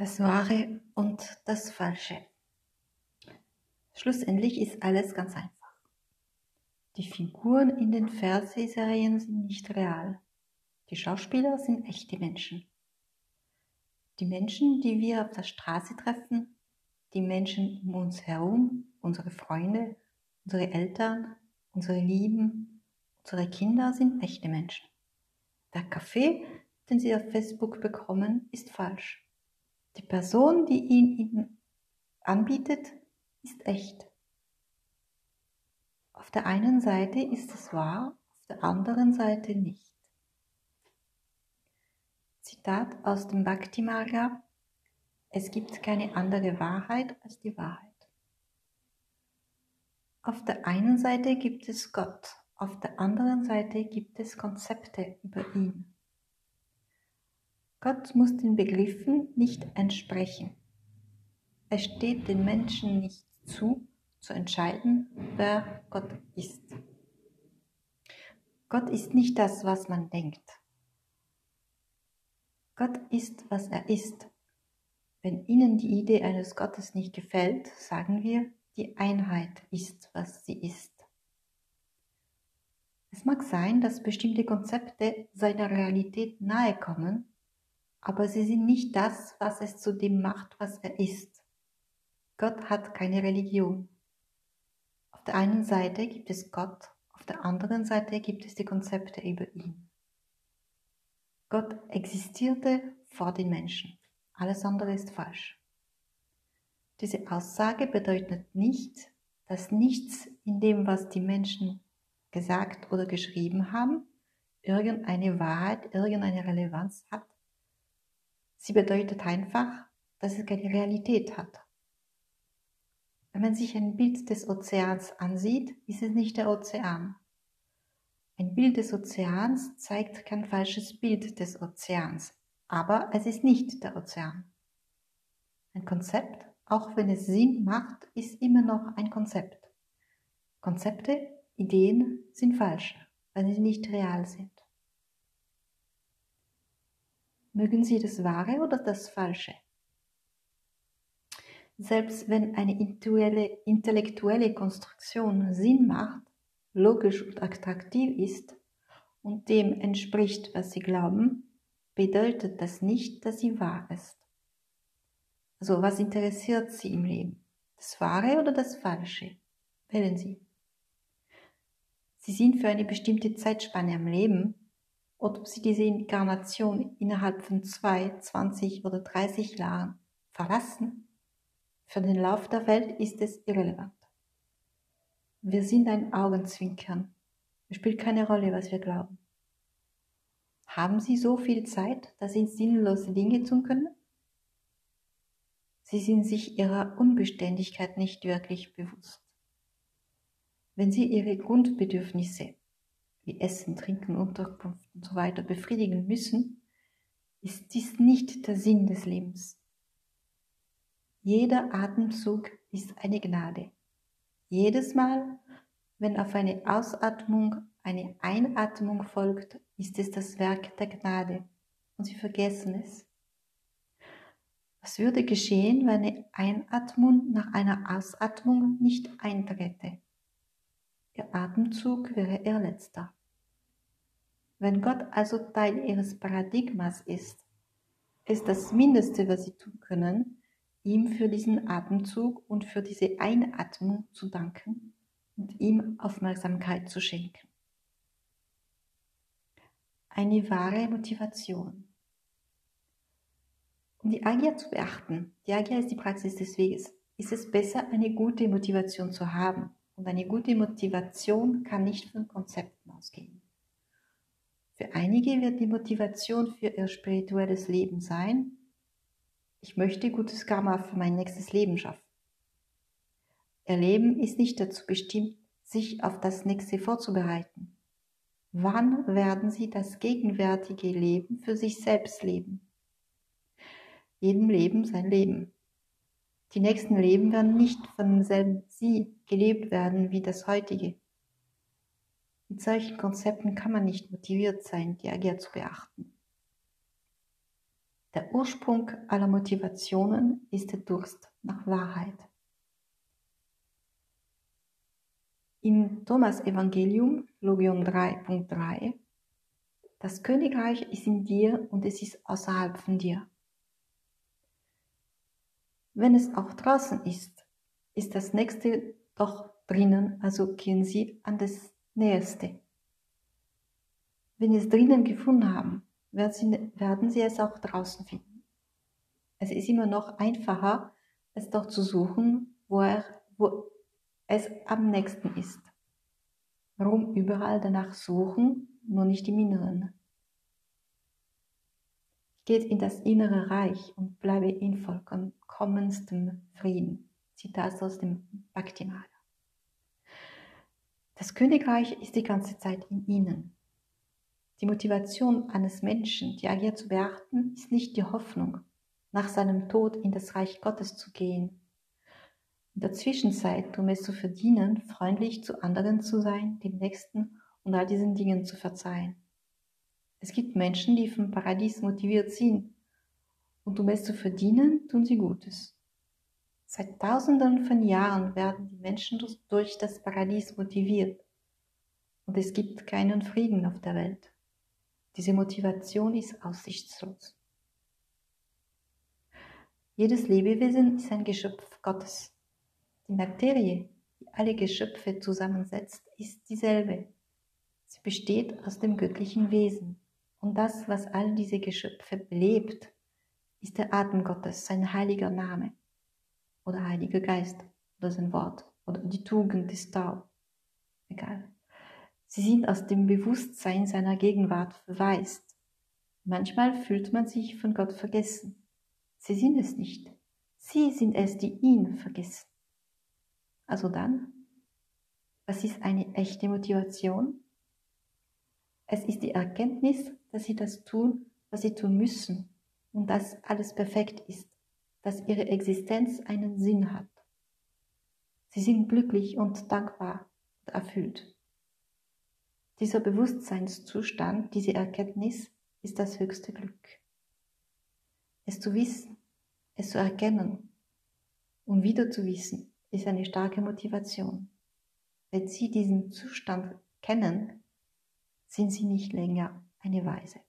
das Wahre und das Falsche. Schlussendlich ist alles ganz einfach. Die Figuren in den Fernsehserien sind nicht real. Die Schauspieler sind echte Menschen. Die Menschen, die wir auf der Straße treffen, die Menschen um uns herum, unsere Freunde, unsere Eltern, unsere Lieben, unsere Kinder sind echte Menschen. Der Kaffee, den sie auf Facebook bekommen, ist falsch. Die Person, die ihn ihnen anbietet, ist echt. Auf der einen Seite ist es wahr, auf der anderen Seite nicht. Zitat aus dem Bhakti Marga: Es gibt keine andere Wahrheit als die Wahrheit. Auf der einen Seite gibt es Gott, auf der anderen Seite gibt es Konzepte über ihn. Gott muss den Begriffen nicht entsprechen. Es steht den Menschen nicht zu, zu entscheiden, wer Gott ist. Gott ist nicht das, was man denkt. Gott ist, was er ist. Wenn Ihnen die Idee eines Gottes nicht gefällt, sagen wir, die Einheit ist, was sie ist. Es mag sein, dass bestimmte Konzepte seiner Realität nahe kommen, aber sie sind nicht das, was es zu dem macht, was er ist. Gott hat keine Religion. Auf der einen Seite gibt es Gott, auf der anderen Seite gibt es die Konzepte über ihn. Gott existierte vor den Menschen. Alles andere ist falsch. Diese Aussage bedeutet nicht, dass nichts in dem, was die Menschen gesagt oder geschrieben haben, irgendeine Wahrheit, irgendeine Relevanz hat Sie bedeutet einfach, dass es keine Realität hat. Wenn man sich ein Bild des Ozeans ansieht, ist es nicht der Ozean. Ein Bild des Ozeans zeigt kein falsches Bild des Ozeans, aber es ist nicht der Ozean. Ein Konzept, auch wenn es Sinn macht, ist immer noch ein Konzept. Konzepte, Ideen sind falsch, weil sie nicht real sind. Mögen Sie das Wahre oder das Falsche? Selbst wenn eine intellektuelle Konstruktion Sinn macht, logisch und attraktiv ist und dem entspricht, was Sie glauben, bedeutet das nicht, dass sie wahr ist. Also was interessiert Sie im Leben? Das Wahre oder das Falsche? Wählen Sie. Sie sind für eine bestimmte Zeitspanne am Leben ob sie diese Inkarnation innerhalb von zwei, zwanzig oder dreißig Jahren verlassen, für den Lauf der Welt ist es irrelevant. Wir sind ein Augenzwinkern. Es spielt keine Rolle, was wir glauben. Haben Sie so viel Zeit, dass Sie sinnlose Dinge tun können? Sie sind sich ihrer Unbeständigkeit nicht wirklich bewusst. Wenn Sie Ihre Grundbedürfnisse wie Essen, Trinken, Unterkunft und so weiter befriedigen müssen, ist dies nicht der Sinn des Lebens. Jeder Atemzug ist eine Gnade. Jedes Mal, wenn auf eine Ausatmung eine Einatmung folgt, ist es das Werk der Gnade und Sie vergessen es. Was würde geschehen, wenn eine Einatmung nach einer Ausatmung nicht einträte? Ihr Atemzug wäre ihr letzter. Wenn Gott also Teil ihres Paradigmas ist, ist das Mindeste, was sie tun können, ihm für diesen Atemzug und für diese Einatmung zu danken und ihm Aufmerksamkeit zu schenken. Eine wahre Motivation. Um die Agia zu beachten, die Agia ist die Praxis des Weges, ist es besser, eine gute Motivation zu haben, und eine gute Motivation kann nicht von Konzepten ausgehen. Für einige wird die Motivation für ihr spirituelles Leben sein, ich möchte gutes Karma für mein nächstes Leben schaffen. Ihr Leben ist nicht dazu bestimmt, sich auf das nächste vorzubereiten. Wann werden Sie das gegenwärtige Leben für sich selbst leben? Jedem Leben sein Leben. Die nächsten Leben werden nicht von demselben Sie gelebt werden wie das heutige. Mit solchen Konzepten kann man nicht motiviert sein, die Agia zu beachten. Der Ursprung aller Motivationen ist der Durst nach Wahrheit. Im Thomas Evangelium, Logion 3.3, das Königreich ist in dir und es ist außerhalb von dir. Wenn es auch draußen ist, ist das nächste doch drinnen, also gehen Sie an das Nächste. Wenn Sie es drinnen gefunden haben, werden Sie, werden Sie es auch draußen finden. Es ist immer noch einfacher, es doch zu suchen, wo, er, wo es am nächsten ist. Warum überall danach suchen, nur nicht im Inneren? Geht in das innere Reich und bleibe in vollkommenstem Frieden. Zitat aus dem Bhakti-Mala. Das Königreich ist die ganze Zeit in ihnen. Die Motivation eines Menschen, die Agia zu beachten, ist nicht die Hoffnung, nach seinem Tod in das Reich Gottes zu gehen. In der Zwischenzeit, um es zu verdienen, freundlich zu anderen zu sein, dem Nächsten und all diesen Dingen zu verzeihen. Es gibt Menschen, die vom Paradies motiviert sind, und um es zu verdienen, tun sie Gutes. Seit Tausenden von Jahren werden die Menschen durch das Paradies motiviert. Und es gibt keinen Frieden auf der Welt. Diese Motivation ist aussichtslos. Jedes Lebewesen ist ein Geschöpf Gottes. Die Materie, die alle Geschöpfe zusammensetzt, ist dieselbe. Sie besteht aus dem göttlichen Wesen. Und das, was all diese Geschöpfe belebt, ist der Atem Gottes, sein heiliger Name oder Heiliger Geist oder sein Wort oder die Tugend des Tau. Egal. Sie sind aus dem Bewusstsein seiner Gegenwart verwaist. Manchmal fühlt man sich von Gott vergessen. Sie sind es nicht. Sie sind es, die ihn vergessen. Also dann, was ist eine echte Motivation? Es ist die Erkenntnis, dass sie das tun, was sie tun müssen und dass alles perfekt ist dass ihre Existenz einen Sinn hat. Sie sind glücklich und dankbar und erfüllt. Dieser Bewusstseinszustand, diese Erkenntnis ist das höchste Glück. Es zu wissen, es zu erkennen und wieder zu wissen, ist eine starke Motivation. Wenn Sie diesen Zustand kennen, sind Sie nicht länger eine Weise.